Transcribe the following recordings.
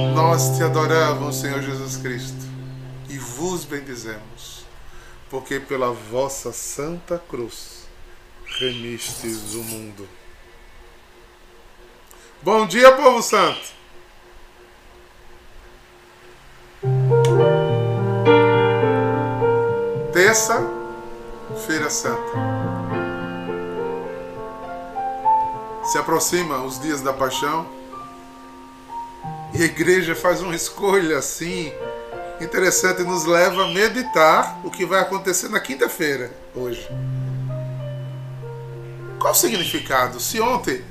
Nós te adoramos, Senhor Jesus Cristo, e vos bendizemos, porque pela vossa santa cruz remistes o mundo. Bom dia, povo santo! Terça-feira Santa. Se aproxima os dias da paixão e a igreja faz uma escolha assim interessante, nos leva a meditar o que vai acontecer na quinta-feira, hoje. Qual o significado? Se ontem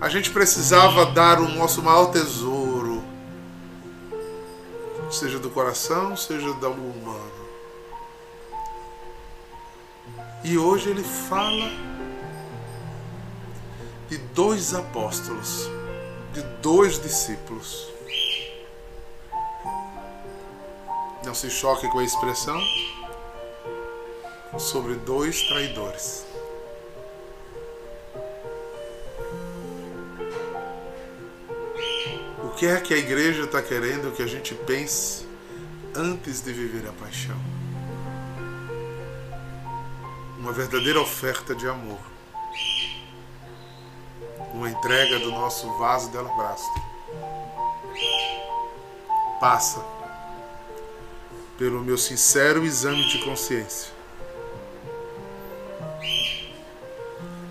a gente precisava dar o nosso maior tesouro, seja do coração, seja da humana. E hoje ele fala de dois apóstolos, de dois discípulos. Não se choque com a expressão sobre dois traidores. O que é que a igreja está querendo que a gente pense antes de viver a paixão? uma verdadeira oferta de amor. Uma entrega do nosso vaso de alabastro. Passa pelo meu sincero exame de consciência.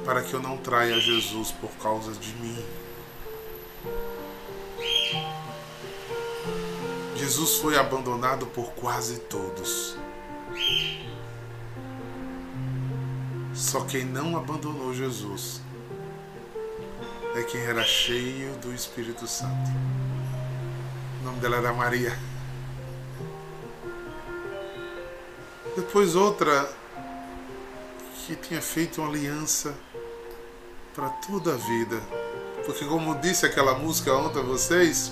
Para que eu não traia Jesus por causa de mim. Jesus foi abandonado por quase todos. Só quem não abandonou Jesus é quem era cheio do Espírito Santo. O nome dela era Maria. Depois outra que tinha feito uma aliança para toda a vida. Porque como disse aquela música ontem a vocês,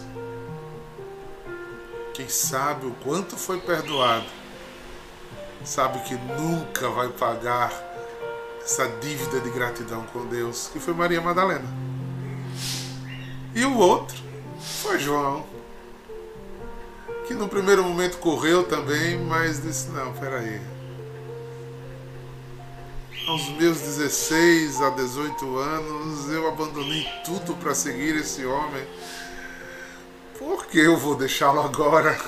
quem sabe o quanto foi perdoado, sabe que nunca vai pagar essa dívida de gratidão com Deus, que foi Maria Madalena. E o outro foi João, que no primeiro momento correu também, mas disse: Não, peraí. Aos meus 16 a 18 anos, eu abandonei tudo para seguir esse homem. Por que eu vou deixá-lo agora?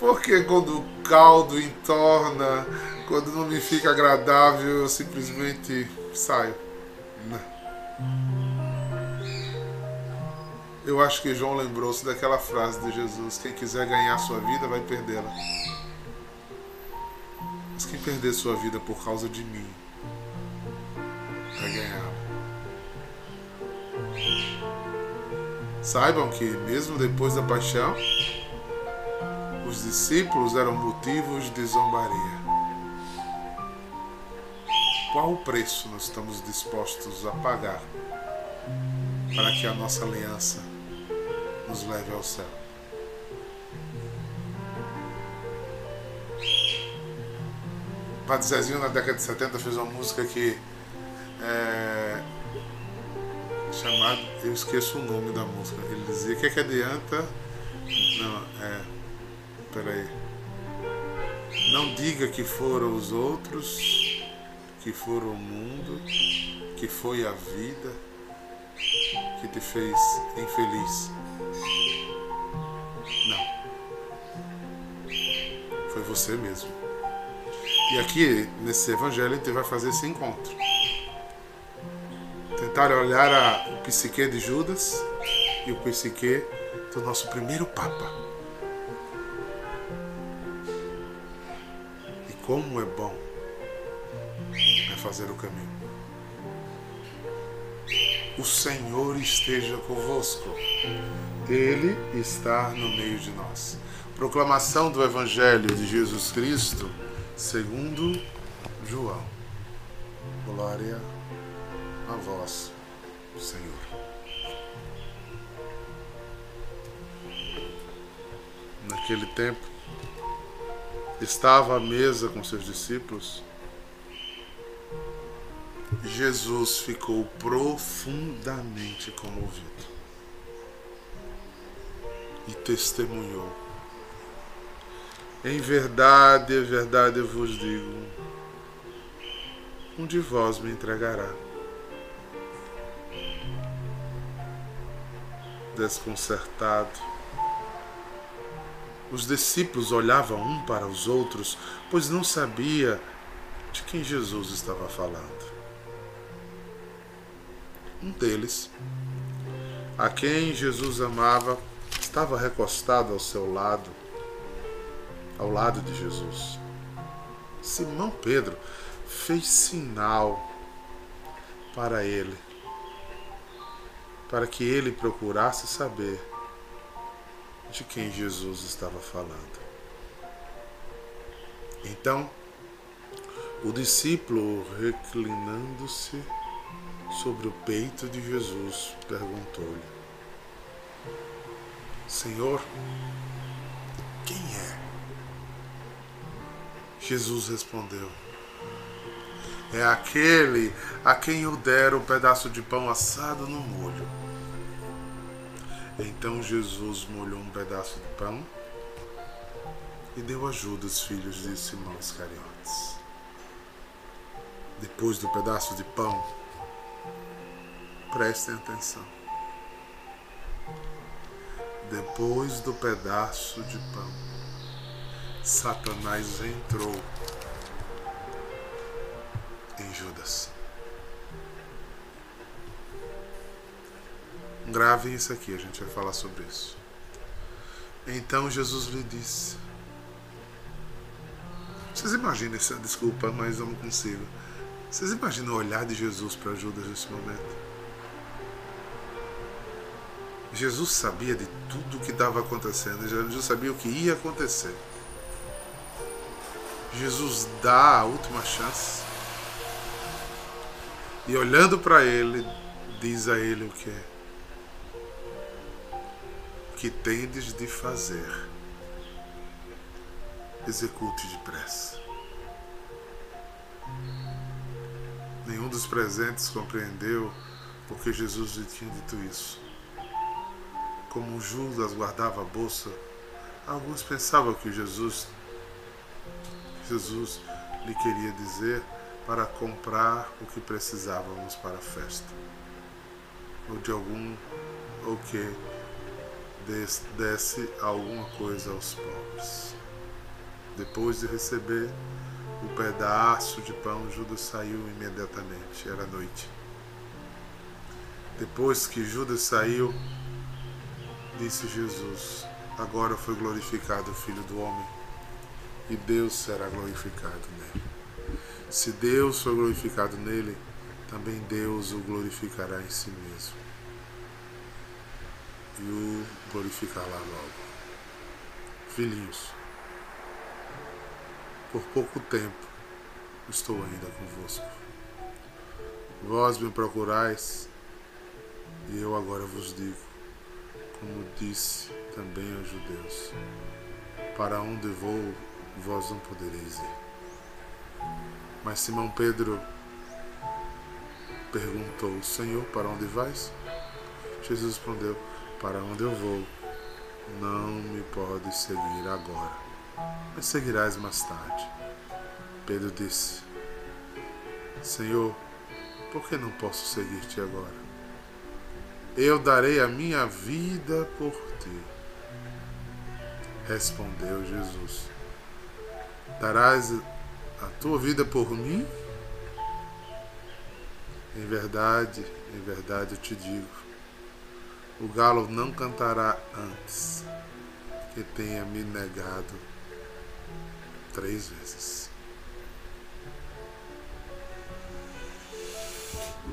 Porque quando o caldo entorna, quando não me fica agradável, eu simplesmente saio. Eu acho que João lembrou-se daquela frase de Jesus: Quem quiser ganhar sua vida vai perdê-la. Mas quem perder sua vida por causa de mim vai ganhá-la. Saibam que, mesmo depois da paixão, os discípulos eram motivos de zombaria. Qual o preço nós estamos dispostos a pagar para que a nossa aliança nos leve ao céu? Padre Zezinho, na década de 70, fez uma música que é chamada. Eu esqueço o nome da música. Ele dizia: O que é que adianta? Não, é. Peraí. Não diga que foram os outros que foram o mundo, que foi a vida, que te fez infeliz. Você mesmo. E aqui, nesse evangelho, gente vai fazer esse encontro. Tentar olhar a, o psique de Judas e o psique do nosso primeiro Papa. E como é bom fazer o caminho. O Senhor esteja convosco. Ele está no meio de nós. Proclamação do Evangelho de Jesus Cristo, segundo João. Glória a vós, Senhor. Naquele tempo, estava à mesa com seus discípulos Jesus ficou profundamente comovido. e testemunhou. Em verdade, em verdade eu vos digo: um de vós me entregará. Desconcertado, os discípulos olhavam um para os outros, pois não sabia de quem Jesus estava falando. Um deles, a quem Jesus amava, estava recostado ao seu lado, ao lado de Jesus. Simão Pedro fez sinal para ele, para que ele procurasse saber de quem Jesus estava falando. Então, o discípulo, reclinando-se sobre o peito de Jesus, perguntou-lhe: Senhor, quem é? Jesus respondeu: É aquele a quem eu der um pedaço de pão assado no molho. Então Jesus molhou um pedaço de pão e deu ajuda aos filhos de Simão Iscariotes. Depois do pedaço de pão, prestem atenção depois do pedaço de pão, Satanás entrou em Judas. Gravem isso aqui, a gente vai falar sobre isso. Então Jesus lhe disse: Vocês imaginam essa desculpa, mas eu não consigo. Vocês imaginam o olhar de Jesus para Judas nesse momento? Jesus sabia de tudo o que estava acontecendo, Jesus sabia o que ia acontecer. Jesus dá a última chance e olhando para ele, diz a ele o que é. O que tendes de fazer, execute depressa. Nenhum dos presentes compreendeu porque Jesus lhe tinha dito isso como Judas guardava a bolsa, alguns pensavam que Jesus, Jesus lhe queria dizer para comprar o que precisávamos para a festa, ou de algum, ou que desse alguma coisa aos pobres. Depois de receber o pedaço de pão, Judas saiu imediatamente, era noite. Depois que Judas saiu, Disse Jesus: Agora foi glorificado o Filho do Homem, e Deus será glorificado nele. Se Deus foi glorificado nele, também Deus o glorificará em si mesmo. E o glorificará logo. Filhinhos, por pouco tempo estou ainda convosco. Vós me procurais, e eu agora vos digo como disse também aos judeus: Para onde vou, vós não podereis ir. Mas Simão Pedro perguntou: Senhor, para onde vais? Jesus respondeu: Para onde eu vou, não me podes seguir agora, mas seguirás mais tarde. Pedro disse: Senhor, por que não posso seguir-te agora? Eu darei a minha vida por ti. Respondeu Jesus: Darás a tua vida por mim? Em verdade, em verdade eu te digo: o galo não cantará antes que tenha me negado três vezes.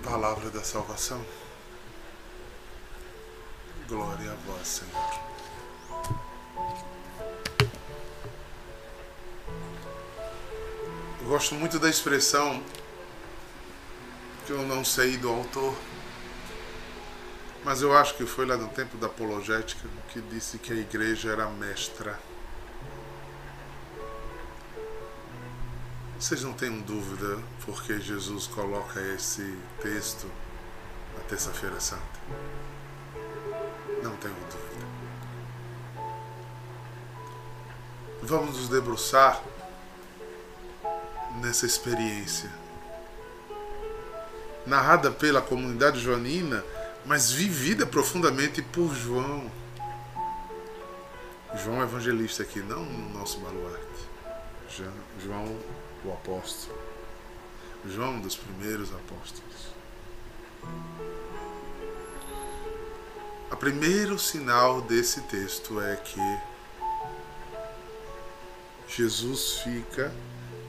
Palavra da salvação. Glória a vós, Senhor. Gosto muito da expressão que eu não sei do autor, mas eu acho que foi lá no tempo da apologética que disse que a igreja era mestra. Vocês não têm dúvida porque Jesus coloca esse texto na Terça-feira Santa? Não tenho dúvida. vamos nos debruçar nessa experiência. Narrada pela comunidade joanina, mas vivida profundamente por João. João evangelista aqui, não no nosso baluarte. João o apóstolo. João dos primeiros apóstolos. O primeiro sinal desse texto é que Jesus fica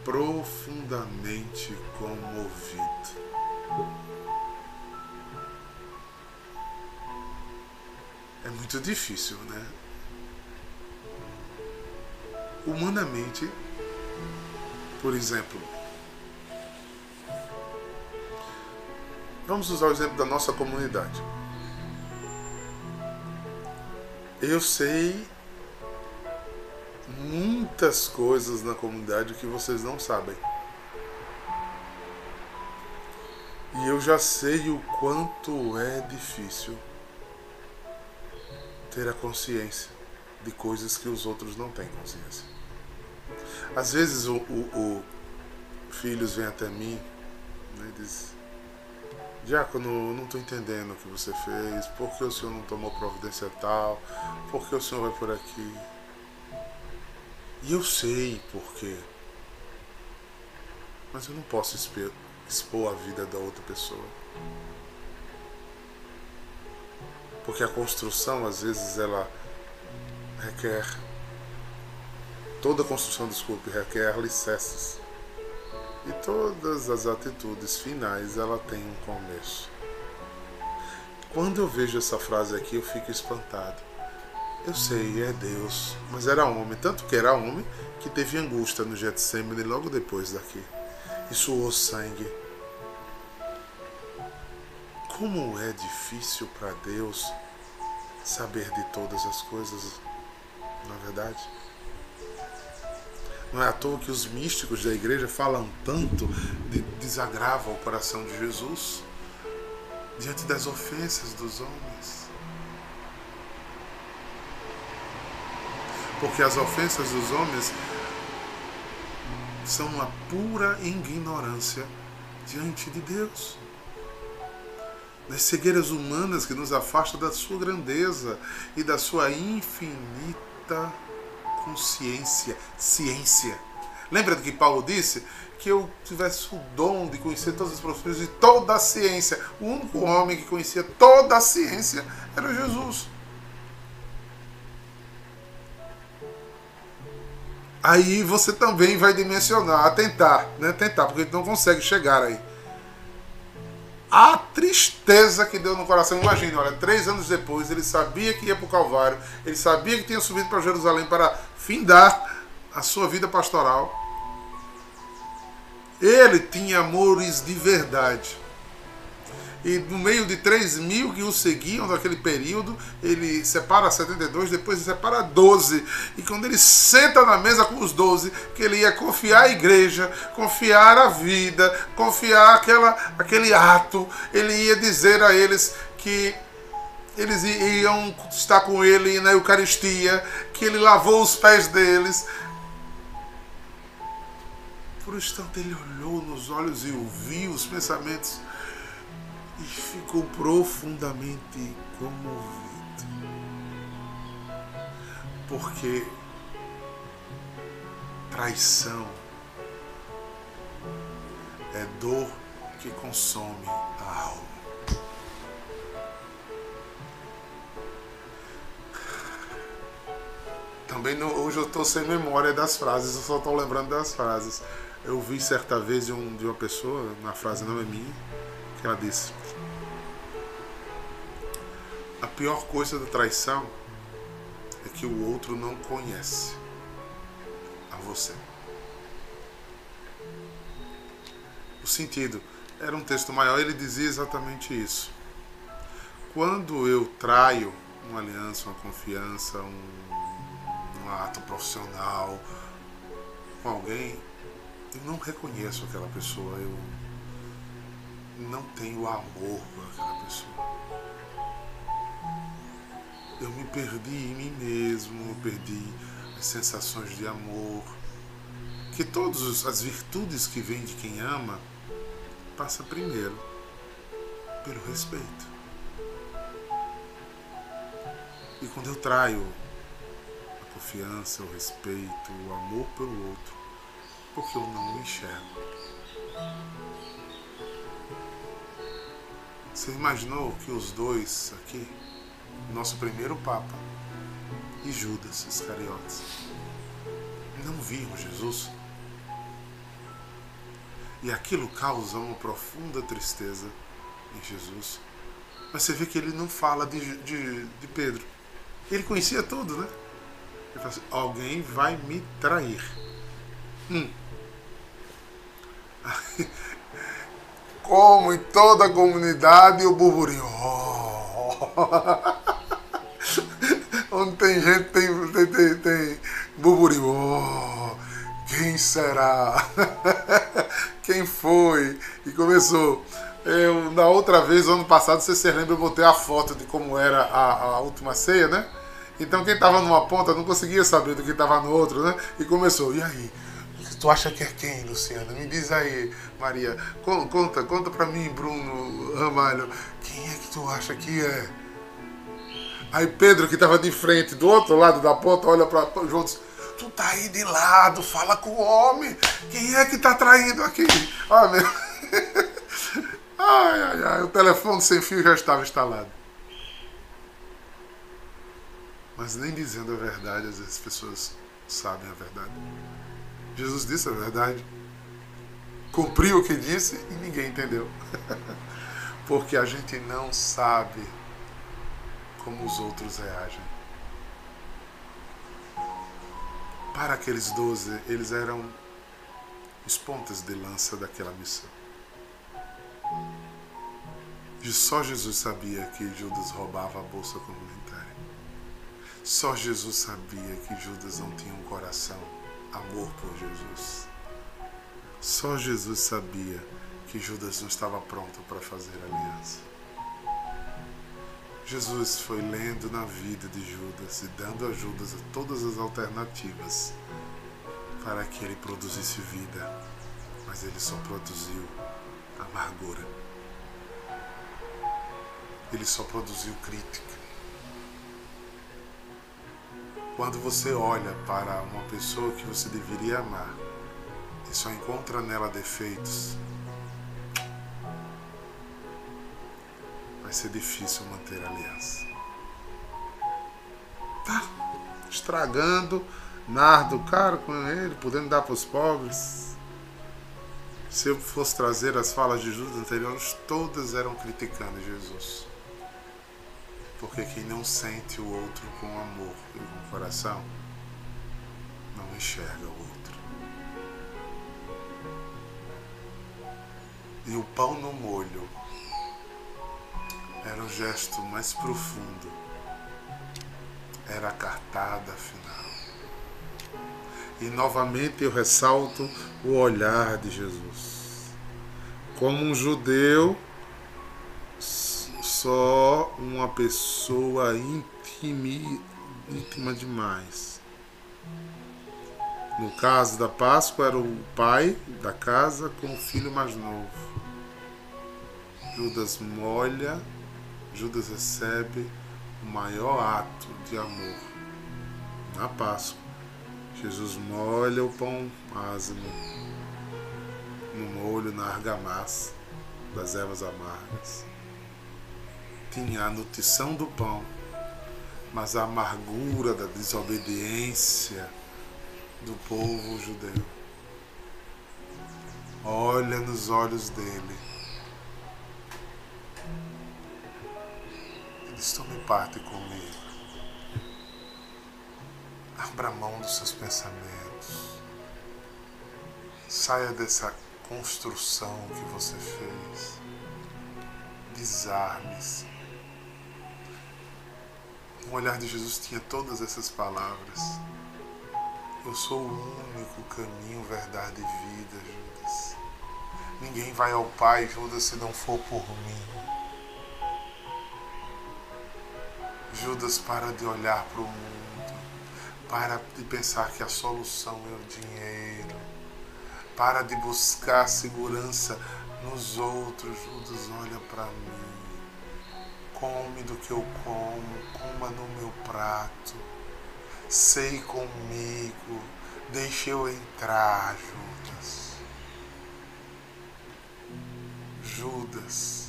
profundamente comovido. É muito difícil, né? Humanamente, por exemplo, vamos usar o exemplo da nossa comunidade. Eu sei muitas coisas na comunidade que vocês não sabem. E eu já sei o quanto é difícil ter a consciência de coisas que os outros não têm consciência. Às vezes o, o, o filhos vêm até mim né, e dizem, Diácono, não estou entendendo o que você fez, por que o senhor não tomou providência tal, por que o senhor vai por aqui. E eu sei por quê. Mas eu não posso expor a vida da outra pessoa. Porque a construção, às vezes, ela requer. Toda construção, desculpe, requer alicerces. E todas as atitudes finais, ela tem um começo. Quando eu vejo essa frase aqui, eu fico espantado. Eu sei, é Deus, mas era homem, tanto que era homem que teve angústia no Getsemane logo depois daqui. E suou sangue. Como é difícil para Deus saber de todas as coisas, na é verdade? Não é à toa que os místicos da igreja falam tanto de desagrava o coração de Jesus diante das ofensas dos homens. Porque as ofensas dos homens são uma pura ignorância diante de Deus. Das cegueiras humanas que nos afastam da sua grandeza e da sua infinita consciência, ciência. Lembra do que Paulo disse? Que eu tivesse o dom de conhecer todas as profissões e toda a ciência. O único homem que conhecia toda a ciência era Jesus. Aí você também vai dimensionar, tentar, né? Tentar, porque não consegue chegar aí. A tristeza que deu no coração. Imagine, olha, três anos depois, ele sabia que ia para o Calvário, ele sabia que tinha subido para Jerusalém para findar a sua vida pastoral. Ele tinha amores de verdade. E no meio de 3 mil que o seguiam naquele período, ele separa 72, depois ele separa 12. E quando ele senta na mesa com os 12, que ele ia confiar a igreja, confiar a vida, confiar aquela, aquele ato, ele ia dizer a eles que eles iam estar com ele na Eucaristia, que ele lavou os pés deles. Por um instante ele olhou nos olhos e ouviu os pensamentos e ficou profundamente comovido. Porque traição é dor que consome a alma. Também no, hoje eu estou sem memória das frases, eu só estou lembrando das frases. Eu vi certa vez de, um, de uma pessoa, na frase não é minha, que ela disse: A pior coisa da traição é que o outro não conhece a você. O sentido era um texto maior, ele dizia exatamente isso. Quando eu traio uma aliança, uma confiança, um ato profissional com alguém, eu não reconheço aquela pessoa, eu não tenho amor por aquela pessoa. Eu me perdi em mim mesmo, perdi a de sensações de amor, que todas as virtudes que vêm de quem ama passa primeiro pelo respeito. E quando eu traio a confiança, o respeito, o amor pelo outro, porque eu não o enxergo. Você imaginou que os dois aqui, nosso primeiro Papa e Judas Iscariotes, não viam Jesus? E aquilo causa uma profunda tristeza em Jesus. Mas você vê que ele não fala de, de, de Pedro. Ele conhecia tudo, né? Ele fala assim, alguém vai me trair. Hum. Como em toda a comunidade o burburinho. Onde tem gente, tem, tem, tem, tem burburinho. quem será? quem foi? E começou. Eu, na outra vez, ano passado, você se lembra, eu botei a foto de como era a, a última ceia, né? Então quem estava numa ponta não conseguia saber do que estava no outro, né? E começou, e aí? Tu acha que é quem, Luciana? Me diz aí, Maria. Conta, conta pra mim, Bruno Ramalho. Quem é que tu acha que é? Aí Pedro, que estava de frente, do outro lado da ponta, olha para os outros. Tu tá aí de lado, fala com o homem. Quem é que tá traindo aqui? Olha, meu. Ai, ai, ai, o telefone sem fio já estava instalado. Mas nem dizendo a verdade, às vezes as pessoas sabem a verdade. Jesus disse a verdade. Cumpriu o que disse e ninguém entendeu. Porque a gente não sabe como os outros reagem. Para aqueles doze, eles eram os pontas de lança daquela missão. Só Jesus sabia que Judas roubava a bolsa comunitária. Só Jesus sabia que Judas não tinha um coração, amor por Jesus. Só Jesus sabia que Judas não estava pronto para fazer aliança. Jesus foi lendo na vida de Judas e dando a Judas todas as alternativas para que ele produzisse vida, mas ele só produziu amargura. Ele só produziu crítica. Quando você olha para uma pessoa que você deveria amar e só encontra nela defeitos, vai ser difícil manter a aliança. Tá estragando, nardo caro com ele, podendo dar para os pobres. Se eu fosse trazer as falas de Judas anteriores, todas eram criticando Jesus. Porque quem não sente o outro com amor e com coração, não enxerga o outro. E o pão no molho era o gesto mais profundo, era a cartada final. E novamente eu ressalto o olhar de Jesus. Como um judeu, só uma pessoa íntima, íntima demais. No caso da Páscoa, era o pai da casa com o filho mais novo. Judas molha, Judas recebe o maior ato de amor na Páscoa. Jesus molha o pão ázimo no molho, na argamassa das ervas amargas. Tinha a nutrição do pão, mas a amargura da desobediência do povo judeu. Olha nos olhos dele. Eles tomem parte comigo. Abra mão dos seus pensamentos. Saia dessa construção que você fez. Desarme-se. O olhar de Jesus tinha todas essas palavras. Eu sou o único caminho, verdade e vida, Judas. Ninguém vai ao Pai, Judas, se não for por mim. Judas, para de olhar para o mundo Para de pensar que a solução é o dinheiro. Para de buscar segurança nos outros. Judas, olha para mim. Come do que eu como, coma no meu prato. Sei comigo. Deixa eu entrar, Judas. Judas,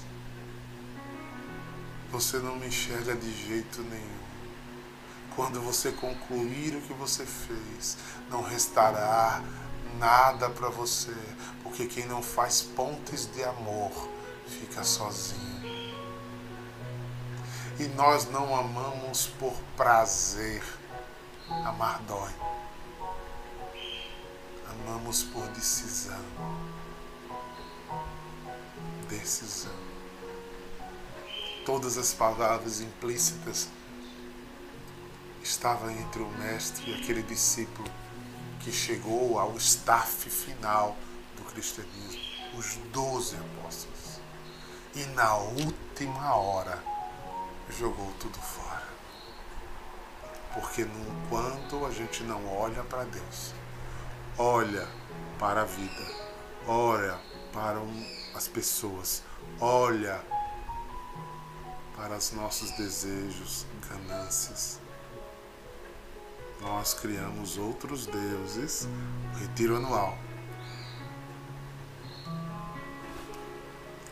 você não me enxerga de jeito nenhum. Quando você concluir o que você fez, não restará nada para você, porque quem não faz pontes de amor fica sozinho. E nós não amamos por prazer, amar dói. Amamos por decisão. Decisão. Todas as palavras implícitas estava entre o mestre e aquele discípulo que chegou ao staff final do cristianismo, os doze apóstolos. E na última hora jogou tudo fora. Porque enquanto a gente não olha para Deus, olha para a vida, olha para as pessoas, olha para os nossos desejos, ganâncias, nós criamos outros deuses, o retiro anual.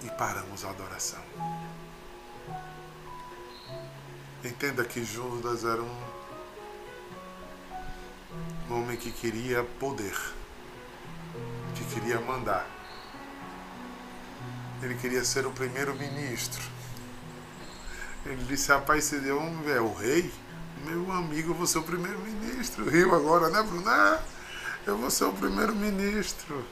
E paramos a adoração. Entenda que Judas era um, um homem que queria poder, que queria mandar. Ele queria ser o primeiro-ministro. Ele disse: Rapaz, esse homem é o rei. Meu amigo, eu vou ser o primeiro-ministro. Rio agora, né, Bruno? É, eu vou ser o primeiro-ministro.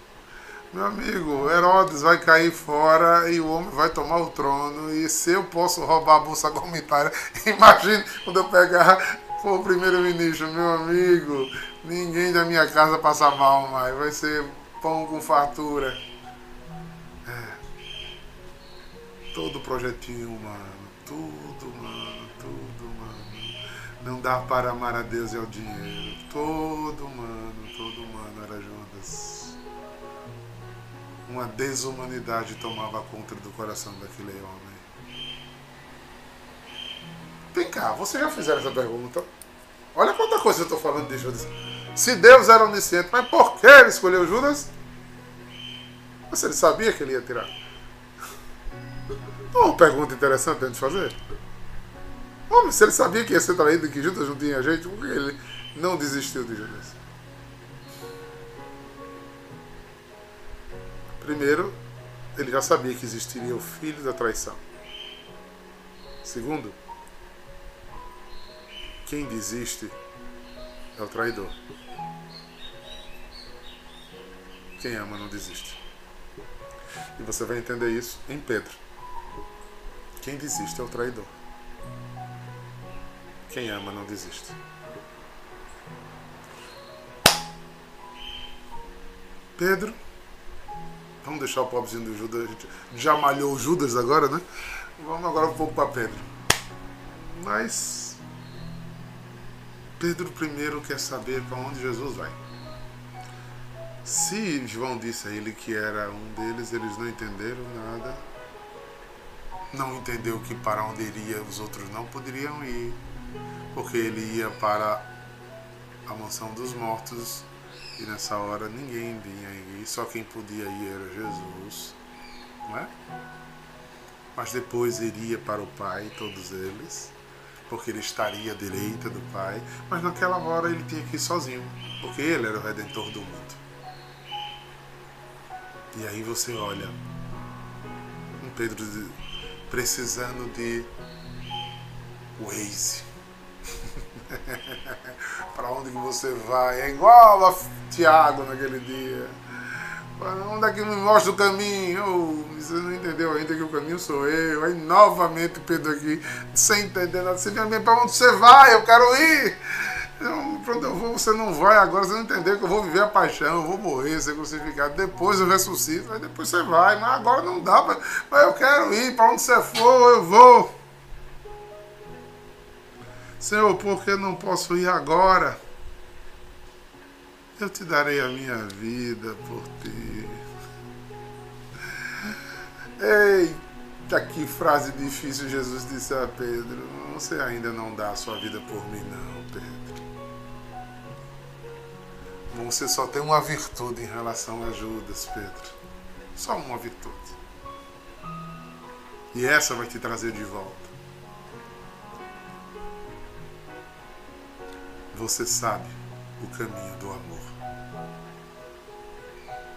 Meu amigo, Herodes vai cair fora e o homem vai tomar o trono. E se eu posso roubar a bolsa comunitária, imagine quando eu pegar o primeiro-ministro, meu amigo. Ninguém da minha casa passa mal mais. Vai ser pão com fartura. É. Todo projetinho humano, tudo humano, tudo não dá para amar a Deus e ao dinheiro. Todo humano, todo humano era Judas. Uma desumanidade tomava conta do coração daquele homem. Vem cá, vocês já fizeram essa pergunta? Olha quanta coisa eu estou falando de Judas. Se Deus era onisciente, mas por que ele escolheu Judas? Você ele sabia que ele ia tirar? Uma pergunta interessante a gente fazer. Homem, se ele sabia que ia ser traído e que Judas não tinha jeito, por que ele não desistiu de Judas? Primeiro, ele já sabia que existiria o filho da traição. Segundo, quem desiste é o traidor. Quem ama não desiste. E você vai entender isso em Pedro. Quem desiste é o traidor. Quem ama não desiste. Pedro, vamos deixar o pobrezinho do Judas. A gente já malhou o Judas agora, né? Vamos agora um pouco para Pedro. Mas Pedro primeiro quer saber para onde Jesus vai. Se João disse a ele que era um deles, eles não entenderam nada. Não entendeu que para onde iria os outros não poderiam ir porque ele ia para a mansão dos mortos e nessa hora ninguém vinha ir, só quem podia ir era Jesus, não é? Mas depois iria para o Pai, todos eles, porque ele estaria à direita do Pai, mas naquela hora ele tinha que ir sozinho, porque ele era o redentor do mundo. E aí você olha um Pedro precisando de Waze para onde que você vai? É igual a Tiago naquele dia. Onde é que me mostra o caminho? Você não entendeu ainda que o caminho sou eu. Aí novamente Pedro aqui, sem entender nada. Você vem para onde você vai? Eu quero ir. Para onde eu vou, você não vai agora, você não entendeu que eu vou viver a paixão, eu vou morrer, ser crucificado, depois eu ressuscito, aí depois você vai, mas agora não dá, mas eu quero ir, para onde você for, eu vou. Senhor, por que não posso ir agora? Eu te darei a minha vida por ti. Eita, que frase difícil Jesus disse a Pedro. Você ainda não dá a sua vida por mim, não, Pedro. Você só tem uma virtude em relação a Judas, Pedro. Só uma virtude. E essa vai te trazer de volta. Você sabe o caminho do amor.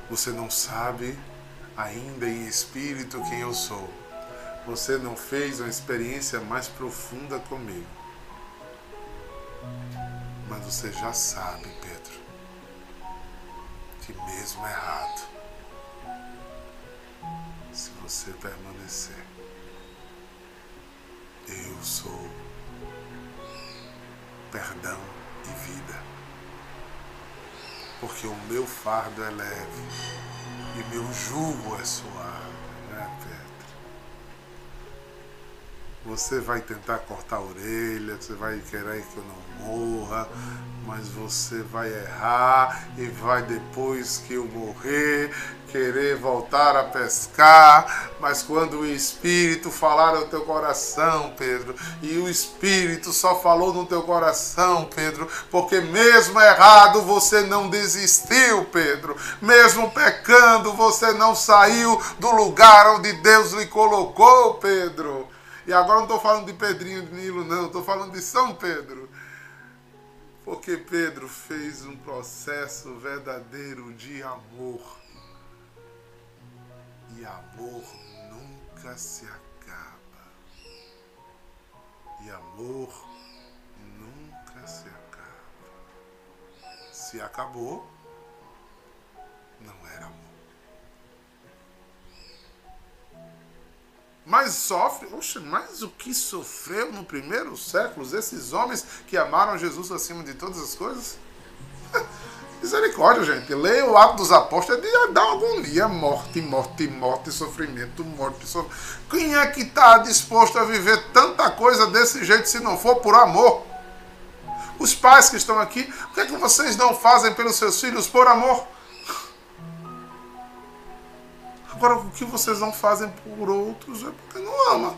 Você não sabe ainda em espírito quem eu sou. Você não fez uma experiência mais profunda comigo. Mas você já sabe, Pedro, que mesmo errado, se você permanecer, eu sou perdão e vida. Porque o meu fardo é leve e meu jugo é suave, Você vai tentar cortar a orelha, você vai querer que eu não morra, mas você vai errar e vai depois que eu morrer querer voltar a pescar, mas quando o Espírito falar no teu coração, Pedro, e o Espírito só falou no teu coração, Pedro, porque mesmo errado você não desistiu, Pedro, mesmo pecando você não saiu do lugar onde Deus lhe colocou, Pedro. E agora não estou falando de Pedrinho de Nilo, não, estou falando de São Pedro. Porque Pedro fez um processo verdadeiro de amor e amor nunca se acaba. E amor nunca se acaba. Se acabou, não era amor. Mas sofre, oxe, mas o que sofreu no primeiro século esses homens que amaram Jesus acima de todas as coisas? Misericórdia, gente. Leia o Ato dos Apóstolos é de dar agonia, morte, morte, morte, sofrimento, morte, sofrimento. Quem é que está disposto a viver tanta coisa desse jeito se não for por amor? Os pais que estão aqui, o que é que vocês não fazem pelos seus filhos por amor? Agora, o que vocês não fazem por outros é porque não ama.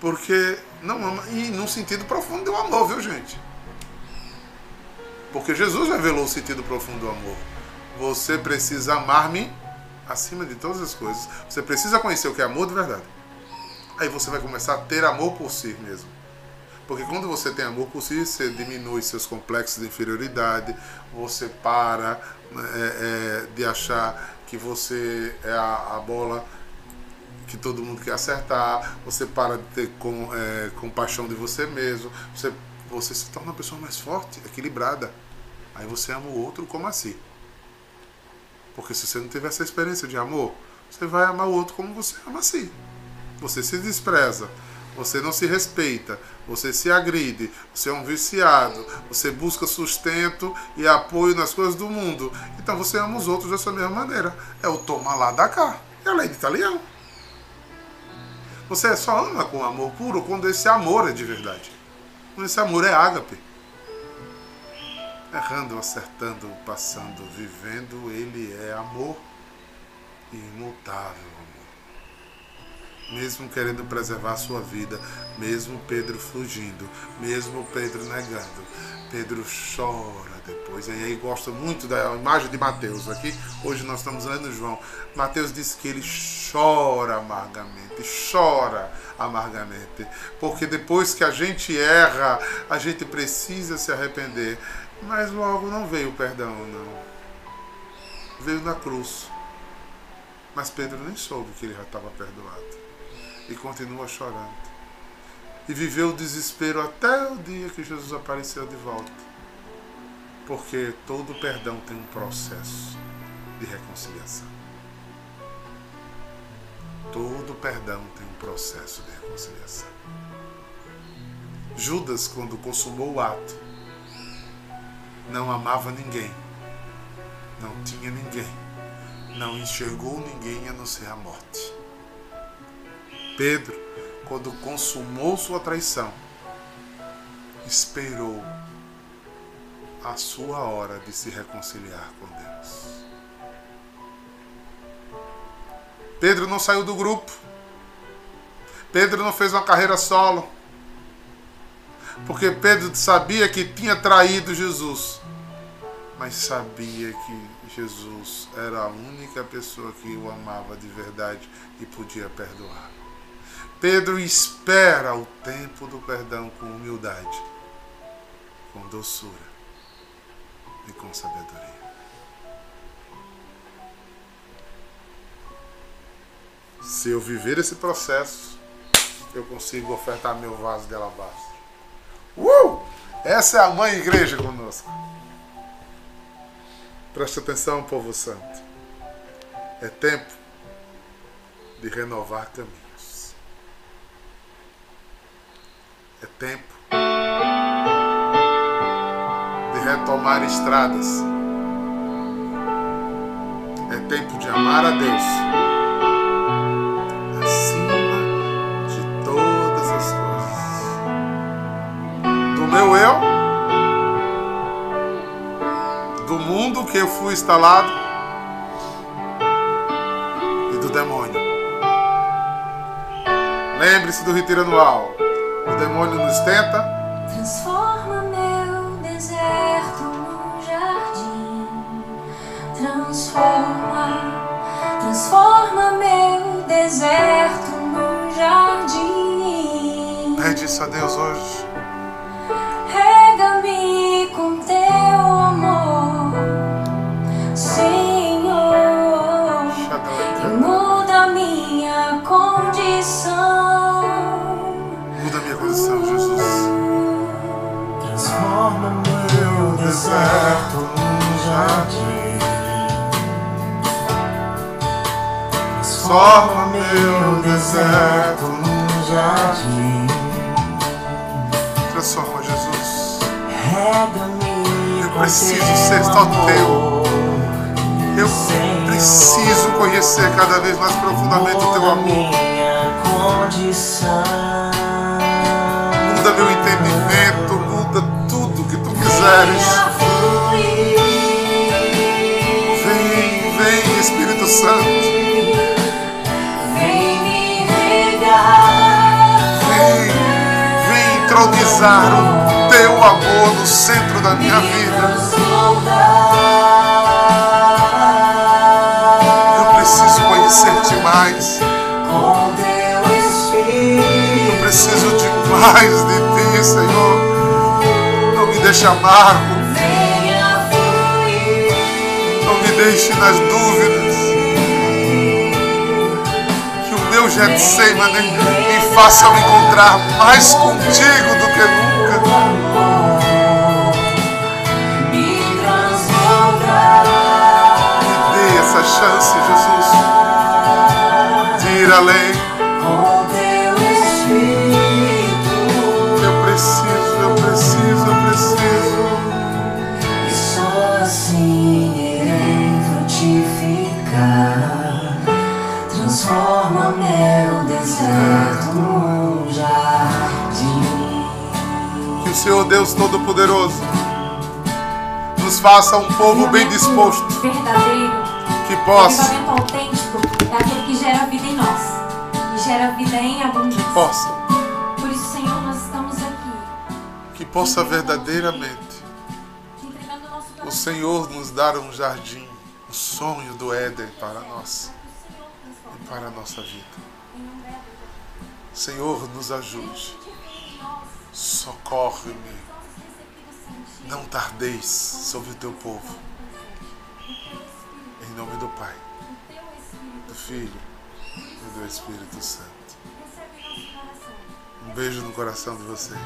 Porque não ama. E num sentido profundo do amor, viu, gente? Porque Jesus revelou o sentido profundo do amor. Você precisa amar-me acima de todas as coisas. Você precisa conhecer o que é amor de verdade. Aí você vai começar a ter amor por si mesmo. Porque quando você tem amor por si, você diminui seus complexos de inferioridade, você para né, é, é, de achar que você é a, a bola que todo mundo quer acertar, você para de ter com, é, compaixão de você mesmo, você, você se torna uma pessoa mais forte, equilibrada. Aí você ama o outro como assim. Porque se você não tiver essa experiência de amor, você vai amar o outro como você ama assim. Você se despreza, você não se respeita, você se agride, você é um viciado, você busca sustento e apoio nas coisas do mundo. Então você ama os outros dessa mesma maneira. É o toma lá da cá. É a lei de italiano. Você só ama com amor puro quando esse amor é de verdade. Quando esse amor é ágape. Errando, acertando, passando, vivendo, ele é amor imutável mesmo querendo preservar sua vida, mesmo Pedro fugindo, mesmo Pedro negando. Pedro chora depois. E aí gosta muito da imagem de Mateus. Aqui, hoje nós estamos lendo João. Mateus disse que ele chora amargamente, chora amargamente. Porque depois que a gente erra, a gente precisa se arrepender. Mas logo não veio o perdão, não. Veio na cruz. Mas Pedro nem soube que ele já estava perdoado e continua chorando. E viveu o desespero até o dia que Jesus apareceu de volta. Porque todo perdão tem um processo de reconciliação. Todo perdão tem um processo de reconciliação. Judas, quando consumou o ato, não amava ninguém, não tinha ninguém, não enxergou ninguém a não ser a morte. Pedro, quando consumou sua traição, esperou a sua hora de se reconciliar com Deus. Pedro não saiu do grupo. Pedro não fez uma carreira solo. Porque Pedro sabia que tinha traído Jesus. Mas sabia que Jesus era a única pessoa que o amava de verdade e podia perdoar. Pedro espera o tempo do perdão com humildade, com doçura e com sabedoria. Se eu viver esse processo, eu consigo ofertar meu vaso de alabastro. Uh! Essa é a mãe igreja conosco. Preste atenção, povo santo. É tempo de renovar caminhos. É tempo de retomar estradas. É tempo de amar a Deus acima de todas as coisas. Do meu eu, do mundo que eu fui instalado e do demônio. Lembre-se do retiro anual. O demônio nos tenta. Transforma meu deserto num jardim. Transforma, transforma meu deserto num jardim. Pede isso a Deus hoje. Transforma meu deserto num jardim. Transforma, Jesus. Rega-me Eu preciso ser só teu. Eu preciso conhecer cada vez mais profundamente o teu amor. Muda meu entendimento, muda tudo que tu quiseres. Entronizar o teu amor no centro da minha vida. Eu preciso conhecer-te mais. Eu preciso de mais de ti, Senhor. Não me deixe amargo. Não me deixe nas dúvidas. Que o meu Getsemane me faça me encontrar mais contigo que nunca. Me transformará. Me dê essa chance, Jesus. De ir além. Deus Todo-Poderoso nos faça um povo bem disposto, verdadeiro, que possa, autêntico é aquele que gera vida em nós e gera vida em abundância. possa, Por isso, Senhor, nós estamos aqui que possa verdadeiramente o. Senhor nos dar um jardim, o sonho do Éden para nós e para a nossa vida. um Senhor, nos ajude, socorre-me, não tardeis sobre o teu povo. Em nome do Pai, do Filho e do Espírito Santo. Um beijo no coração de vocês.